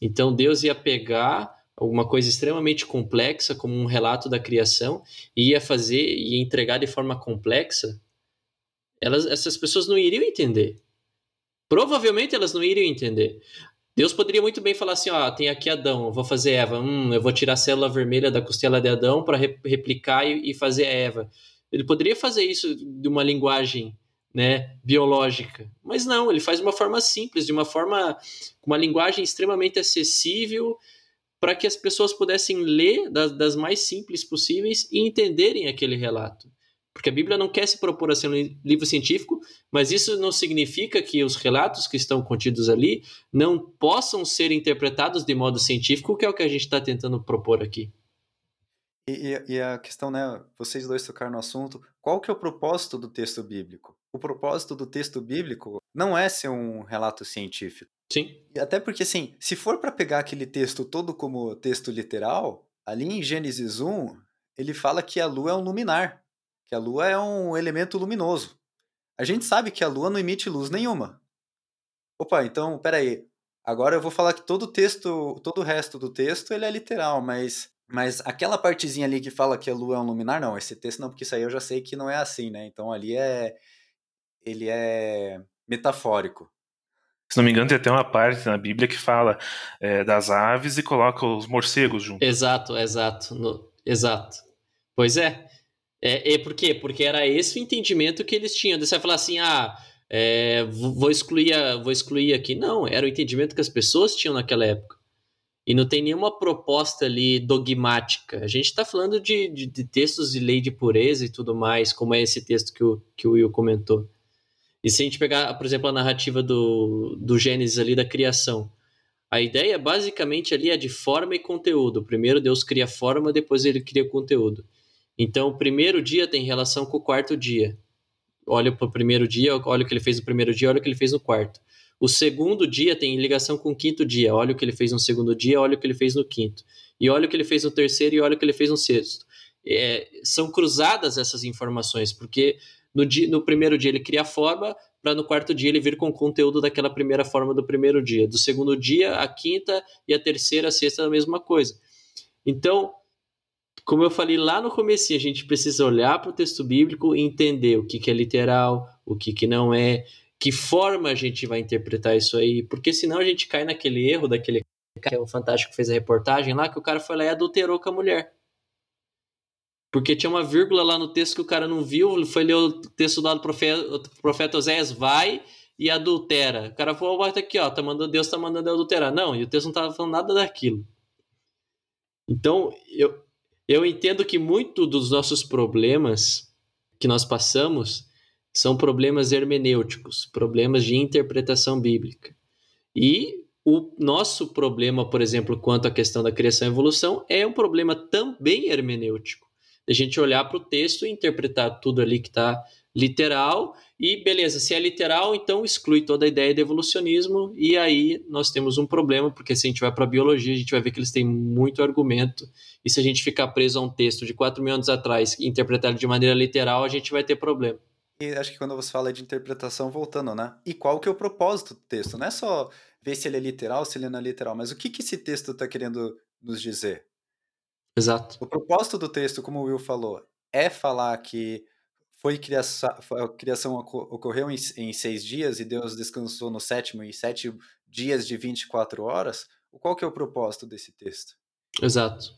Então Deus ia pegar alguma coisa extremamente complexa, como um relato da criação, e ia fazer e entregar de forma complexa, elas, essas pessoas não iriam entender. Provavelmente elas não iriam entender. Deus poderia muito bem falar assim: ó, tem aqui Adão, eu vou fazer Eva, hum, eu vou tirar a célula vermelha da costela de Adão para re replicar e, e, fazer Eva. Ele poderia fazer isso de uma linguagem né, biológica, mas não, ele faz de uma forma simples, de uma forma com uma linguagem extremamente acessível para que as pessoas pudessem ler das, das mais simples possíveis e entenderem aquele relato. Porque a Bíblia não quer se propor a ser um livro científico, mas isso não significa que os relatos que estão contidos ali não possam ser interpretados de modo científico, que é o que a gente está tentando propor aqui. E, e, a questão, né, vocês dois tocaram no assunto, qual que é o propósito do texto bíblico? O propósito do texto bíblico não é ser um relato científico. Sim. Até porque, assim, se for para pegar aquele texto todo como texto literal, ali em Gênesis 1, ele fala que a lua é um luminar que a Lua é um elemento luminoso. A gente sabe que a Lua não emite luz nenhuma. Opa, então, peraí. Agora eu vou falar que todo o texto, todo o resto do texto, ele é literal, mas, mas aquela partezinha ali que fala que a Lua é um luminar, não, esse texto não, porque isso aí eu já sei que não é assim, né? Então ali é, ele é metafórico. Se não me engano, tem até uma parte na Bíblia que fala é, das aves e coloca os morcegos junto. Exato, exato, no, exato. Pois é. É, é, por quê? Porque era esse o entendimento que eles tinham. Você vai falar assim, ah, é, vou, excluir vou excluir aqui. Não, era o entendimento que as pessoas tinham naquela época. E não tem nenhuma proposta ali dogmática. A gente está falando de, de, de, textos de lei de pureza e tudo mais, como é esse texto que o, que o Will comentou. E se a gente pegar, por exemplo, a narrativa do, do Gênesis ali da criação, a ideia basicamente ali é de forma e conteúdo. Primeiro Deus cria forma, depois ele cria conteúdo. Então, o primeiro dia tem relação com o quarto dia. Olha para o primeiro dia, olha o que ele fez no primeiro dia, olha o que ele fez no quarto. O segundo dia tem ligação com o quinto dia. Olha o que ele fez no segundo dia, olha o que ele fez no quinto. E olha o que ele fez no terceiro e olha o que ele fez no sexto. É, são cruzadas essas informações, porque no, dia, no primeiro dia ele cria a forma, para no quarto dia ele vir com o conteúdo daquela primeira forma do primeiro dia. Do segundo dia, a quinta e a terceira, a sexta, a mesma coisa. Então, como eu falei lá no começo, a gente precisa olhar para o texto bíblico e entender o que, que é literal, o que, que não é, que forma a gente vai interpretar isso aí, porque senão a gente cai naquele erro daquele cara o Fantástico fez a reportagem lá, que o cara foi lá e adulterou com a mulher. Porque tinha uma vírgula lá no texto que o cara não viu, foi ler o texto lá do profeta, profeta Oséias, vai e adultera. O cara falou, bota aqui, ó, tá mandando, Deus tá mandando adulterar. Não, e o texto não tava falando nada daquilo. Então, eu, eu entendo que muito dos nossos problemas que nós passamos são problemas hermenêuticos, problemas de interpretação bíblica. E o nosso problema, por exemplo, quanto à questão da criação e evolução, é um problema também hermenêutico. A gente olhar para o texto e interpretar tudo ali que está literal e beleza, se é literal, então exclui toda a ideia de evolucionismo e aí nós temos um problema, porque se a gente vai para a biologia, a gente vai ver que eles têm muito argumento e se a gente ficar preso a um texto de 4 mil anos atrás e interpretar de maneira literal, a gente vai ter problema. E acho que quando você fala de interpretação, voltando, né? E qual que é o propósito do texto? Não é só ver se ele é literal, se ele não é literal, mas o que, que esse texto está querendo nos dizer. Exato. O propósito do texto, como o Will falou, é falar que foi criação, a criação ocorreu em, em, seis dias e Deus descansou no sétimo em sete dias de 24 horas. Qual que é o propósito desse texto? Exato.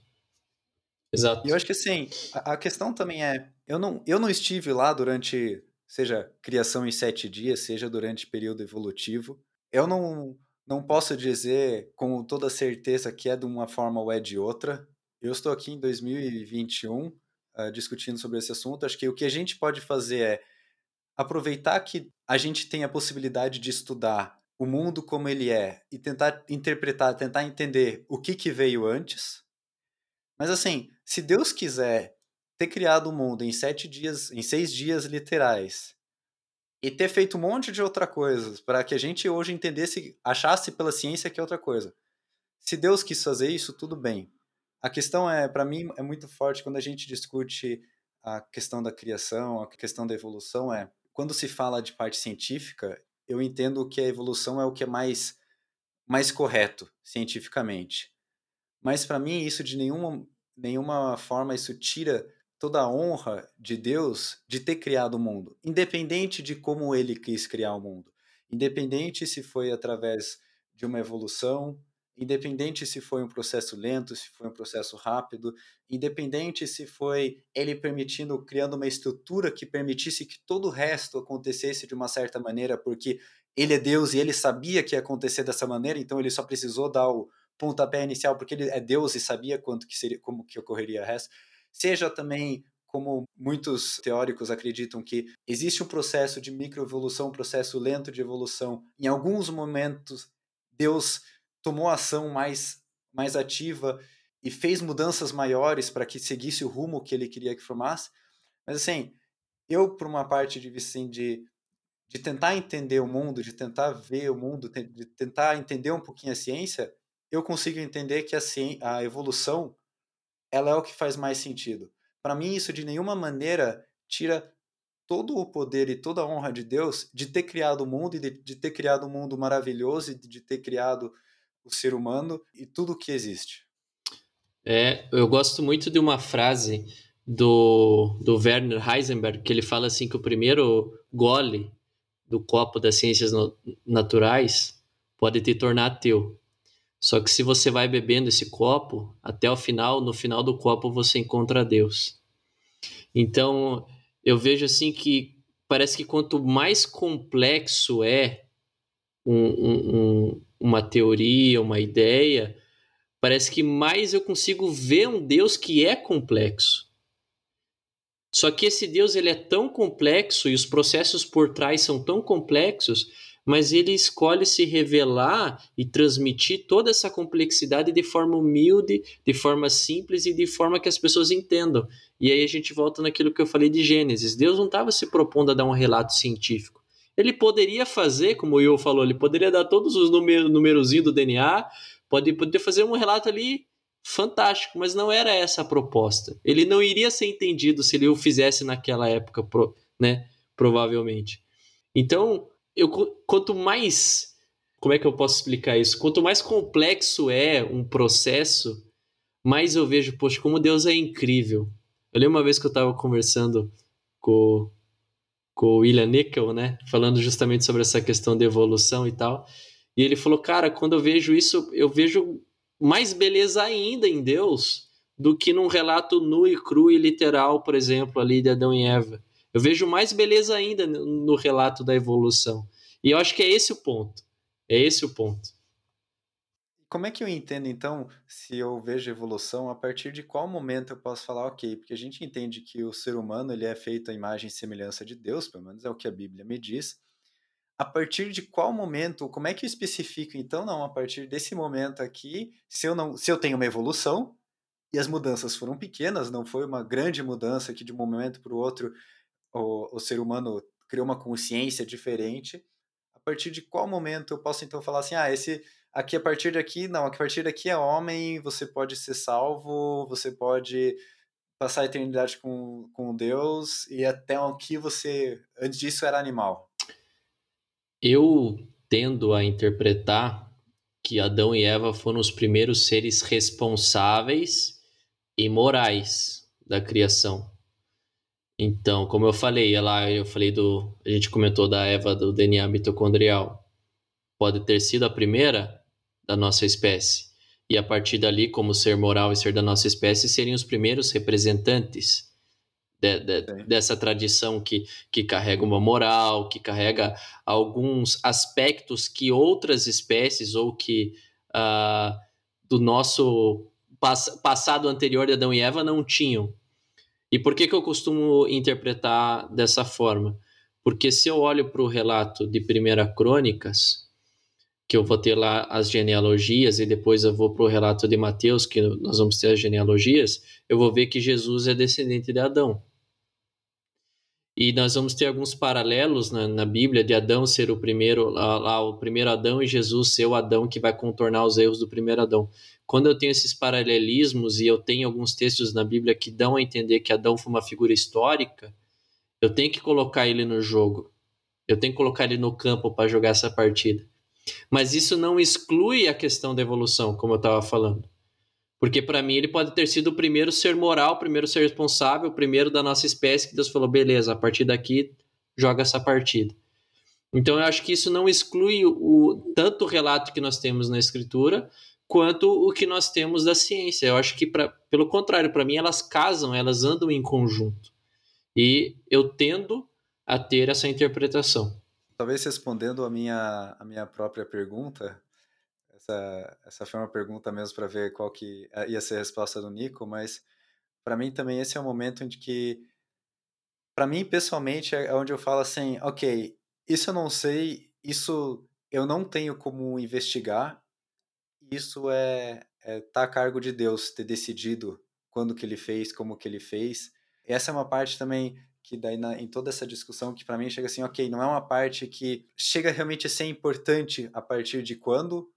Exato. E eu acho que assim, a, a questão também é, eu não, eu não estive lá durante, seja criação em sete dias, seja durante período evolutivo. Eu não, não posso dizer com toda certeza que é de uma forma ou é de outra. Eu estou aqui em 2021 uh, ah, discutindo sobre esse assunto. Acho que o que a gente pode fazer é aproveitar que a gente tem a possibilidade de estudar o mundo como ele é e tentar interpretar, tentar entender o que, que veio antes. Mas assim, se Deus quiser ter criado o mundo em sete dias, em seis dias literais, e ter feito um monte de outra coisa para que a gente hoje entendesse, achasse pela ciência que é outra coisa. Se Deus quis fazer isso, tudo bem. A questão é, para mim, é muito forte quando a gente discute a questão da criação, a questão da evolução é, quando se fala de parte científica, eu entendo que a evolução é o que é mais mais correto cientificamente. Mas para mim isso de nenhuma nenhuma forma isso tira toda a honra de Deus de ter criado o mundo, independente de como ele quis criar o mundo, independente se foi através de uma evolução, independente se foi um processo lento, se foi um processo rápido, independente se foi ele permitindo, criando uma estrutura que permitisse que todo o resto acontecesse de uma certa maneira, porque ele é Deus e ele sabia que ia acontecer dessa maneira, então ele só precisou dar o pontapé inicial porque ele é Deus e sabia quanto que seria, como que ocorreria o resto seja também como muitos teóricos acreditam que existe um processo de microevolução, um processo lento de evolução. Em alguns momentos, Deus tomou ação mais, mais ativa e fez mudanças maiores para que seguisse o rumo que ele queria que formasse. Mas assim, eu, por uma parte de, assim, de, de tentar entender o mundo, de tentar ver o mundo, de tentar entender um pouquinho a ciência, eu consigo entender que a, a evolução ela é o que faz mais sentido. Para mim, isso de nenhuma maneira tira todo o poder e toda a honra de Deus de ter criado o mundo e de, de ter criado um mundo maravilhoso e de ter criado o ser humano e tudo o que existe. É, eu gosto muito de uma frase do, do Werner Heisenberg, que ele fala assim que o primeiro gole do copo das ciências naturais pode te tornar ateu. Só que se você vai bebendo esse copo, até o final, no final do copo você encontra Deus. Então, eu vejo assim que parece que quanto mais complexo é um, um, uma teoria, uma ideia, parece que mais eu consigo ver um Deus que é complexo. Só que esse Deus ele é tão complexo e os processos por trás são tão complexos mas ele escolhe se revelar e transmitir toda essa complexidade de forma humilde, de forma simples e de forma que as pessoas entendam. E aí a gente volta naquilo que eu falei de Gênesis. Deus não estava se propondo a dar um relato científico. Ele poderia fazer, como o Will falou, ele poderia dar todos os números, do DNA, pode, poder fazer um relato ali fantástico, mas não era essa a proposta. Ele não iria ser entendido se ele o fizesse naquela época, né? Provavelmente. Então, eu quanto mais como é que eu posso explicar isso? Quanto mais complexo é um processo, mais eu vejo, poxa, como Deus é incrível. Eu lembro uma vez que eu estava conversando com, com o William Nickel, né? Falando justamente sobre essa questão de evolução e tal. E ele falou, cara, quando eu vejo isso, eu vejo mais beleza ainda em Deus do que num relato nu e cru e literal, por exemplo, ali de Adão e Eva. Eu vejo mais beleza ainda no relato da evolução. E eu acho que é esse o ponto. É esse o ponto. Como é que eu entendo, então, se eu vejo evolução, a partir de qual momento eu posso falar, ok, porque a gente entende que o ser humano ele é feito à imagem e semelhança de Deus, pelo menos é o que a Bíblia me diz. A partir de qual momento, como é que eu especifico, então, não, a partir desse momento aqui, se eu, não, se eu tenho uma evolução, e as mudanças foram pequenas, não foi uma grande mudança que de um momento para o outro o, o ser humano criou uma consciência diferente, a partir de qual momento eu posso então falar assim, ah, esse aqui a partir daqui, não, a partir daqui é homem, você pode ser salvo, você pode passar a eternidade com, com Deus e até aqui você, antes disso era animal. Eu tendo a interpretar que Adão e Eva foram os primeiros seres responsáveis e morais da criação. Então, como eu falei, lá eu falei do, a gente comentou da Eva do DNA mitocondrial. Pode ter sido a primeira da nossa espécie. E a partir dali, como ser moral e ser da nossa espécie, seriam os primeiros representantes de, de, dessa tradição que, que carrega uma moral, que carrega alguns aspectos que outras espécies ou que uh, do nosso pass passado anterior de Adão e Eva não tinham. E por que, que eu costumo interpretar dessa forma? Porque se eu olho para o relato de Primeira Crônicas, que eu vou ter lá as genealogias e depois eu vou para o relato de Mateus, que nós vamos ter as genealogias, eu vou ver que Jesus é descendente de Adão. E nós vamos ter alguns paralelos na, na Bíblia de Adão ser o primeiro, lá, lá, o primeiro Adão e Jesus ser o Adão que vai contornar os erros do primeiro Adão. Quando eu tenho esses paralelismos e eu tenho alguns textos na Bíblia que dão a entender que Adão foi uma figura histórica, eu tenho que colocar ele no jogo. Eu tenho que colocar ele no campo para jogar essa partida. Mas isso não exclui a questão da evolução, como eu estava falando. Porque para mim ele pode ter sido o primeiro ser moral, o primeiro ser responsável, o primeiro da nossa espécie que Deus falou, beleza, a partir daqui joga essa partida. Então eu acho que isso não exclui o tanto o relato que nós temos na escritura quanto o que nós temos da ciência. Eu acho que pra, pelo contrário, para mim elas casam, elas andam em conjunto. E eu tendo a ter essa interpretação. Talvez respondendo a minha a minha própria pergunta, essa, essa foi uma pergunta mesmo para ver qual que eh, ia ser a resposta do Nico, mas para mim também esse é o momento em que, para mim pessoalmente, é onde eu falo assim, ok, isso eu não sei, isso eu não tenho como investigar, isso é, é tá a cargo de Deus ter decidido quando que ele fez, como que ele fez. Essa é uma parte também que daí na, em toda essa discussão que para mim chega assim, ok, não é uma parte que chega realmente a ser importante a partir de quando,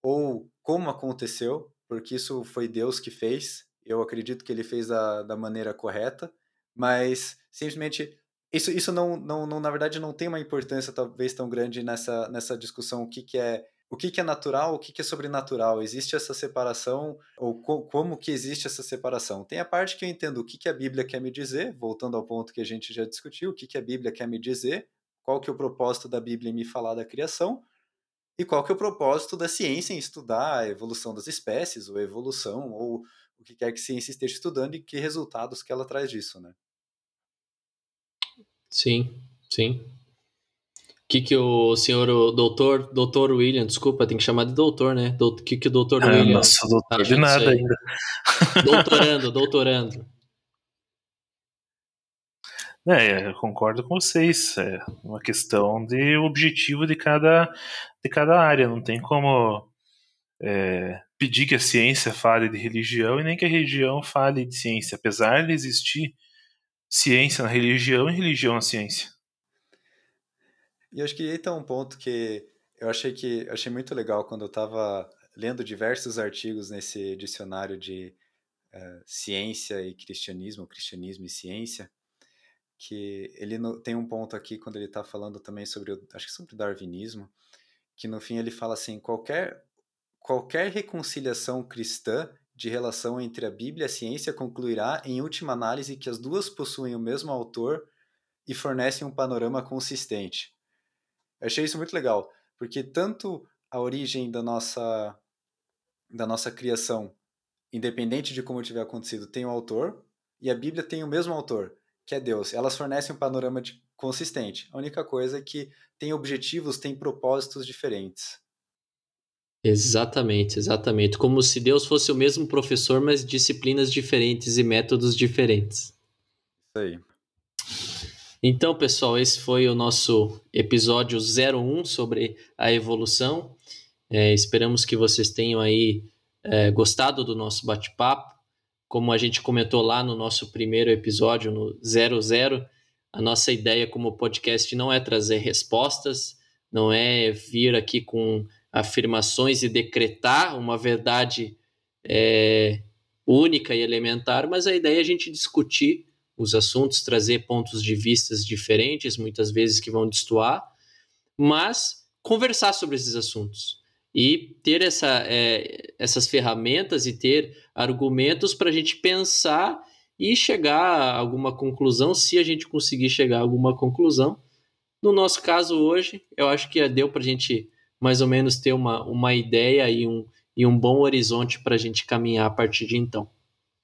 ou como aconteceu, porque isso foi Deus que fez. Eu acredito que ele fez da, da maneira correta, mas simplesmente isso, isso não, não, não, na verdade, não tem uma importância talvez tão grande nessa, nessa discussão o que, que é o que, que é natural, o que, que é sobrenatural. Existe essa separação ou co como que existe essa separação? Tem a parte que eu entendo o que, que a Bíblia quer me dizer, voltando ao ponto que a gente já discutiu, o que, que a Bíblia quer me dizer, qual que é o propósito da Bíblia em me falar da criação, e qual que é o propósito da ciência em estudar a evolução das espécies, ou evolução, ou o que quer que a ciência esteja estudando e que resultados que ela traz disso, né? Sim, sim. O que, que o senhor o doutor, doutor William, desculpa, tem que chamar de doutor, né? O que, que o doutor ah, William. Nossa, doutor de nada ainda. Doutorando, doutorando. É, eu concordo com vocês. É uma questão de objetivo de cada, de cada área. Não tem como é, pedir que a ciência fale de religião e nem que a religião fale de ciência, apesar de existir ciência na religião e religião na ciência. E acho que aí está um ponto que eu achei que achei muito legal quando eu estava lendo diversos artigos nesse dicionário de uh, ciência e cristianismo, cristianismo e ciência que ele no, tem um ponto aqui quando ele está falando também sobre, acho que sobre darwinismo, que no fim ele fala assim, qualquer, qualquer reconciliação cristã de relação entre a Bíblia e a ciência concluirá, em última análise, que as duas possuem o mesmo autor e fornecem um panorama consistente. Eu achei isso muito legal, porque tanto a origem da nossa, da nossa criação, independente de como tiver acontecido, tem o um autor, e a Bíblia tem o mesmo autor que é Deus. Elas fornecem um panorama de, consistente. A única coisa é que tem objetivos, tem propósitos diferentes. Exatamente, exatamente. Como se Deus fosse o mesmo professor, mas disciplinas diferentes e métodos diferentes. Isso aí. Então, pessoal, esse foi o nosso episódio 01 sobre a evolução. É, esperamos que vocês tenham aí é, gostado do nosso bate-papo. Como a gente comentou lá no nosso primeiro episódio, no 00, a nossa ideia como podcast não é trazer respostas, não é vir aqui com afirmações e decretar uma verdade é, única e elementar, mas a ideia é a gente discutir os assuntos, trazer pontos de vistas diferentes, muitas vezes que vão destoar, mas conversar sobre esses assuntos. e ter essa, é, essas ferramentas e ter argumentos para a gente pensar e chegar a alguma conclusão, se a gente conseguir chegar a alguma conclusão. No nosso caso hoje, eu acho que deu para a gente mais ou menos ter uma, uma ideia e um, e um bom horizonte para a gente caminhar a partir de então.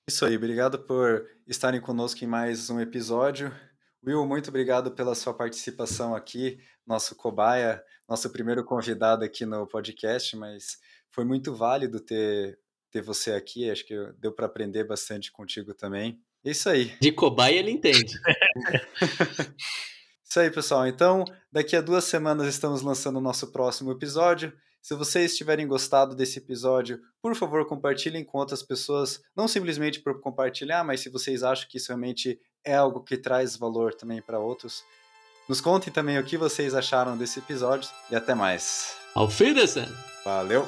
Isso aí, obrigado por estarem conosco em mais um episódio. Will, muito obrigado pela sua participação aqui, nosso cobaia, nosso primeiro convidado aqui no podcast, mas foi muito válido ter, ter você aqui, acho que deu para aprender bastante contigo também. É isso aí. De cobaia ele entende. isso aí, pessoal. Então, daqui a duas semanas estamos lançando o nosso próximo episódio. Se vocês tiverem gostado desse episódio, por favor, compartilhem com outras pessoas, não simplesmente por compartilhar, mas se vocês acham que isso realmente é algo que traz valor também para outros. Nos contem também o que vocês acharam desse episódio e até mais. Auf Wiedersehen! Valeu!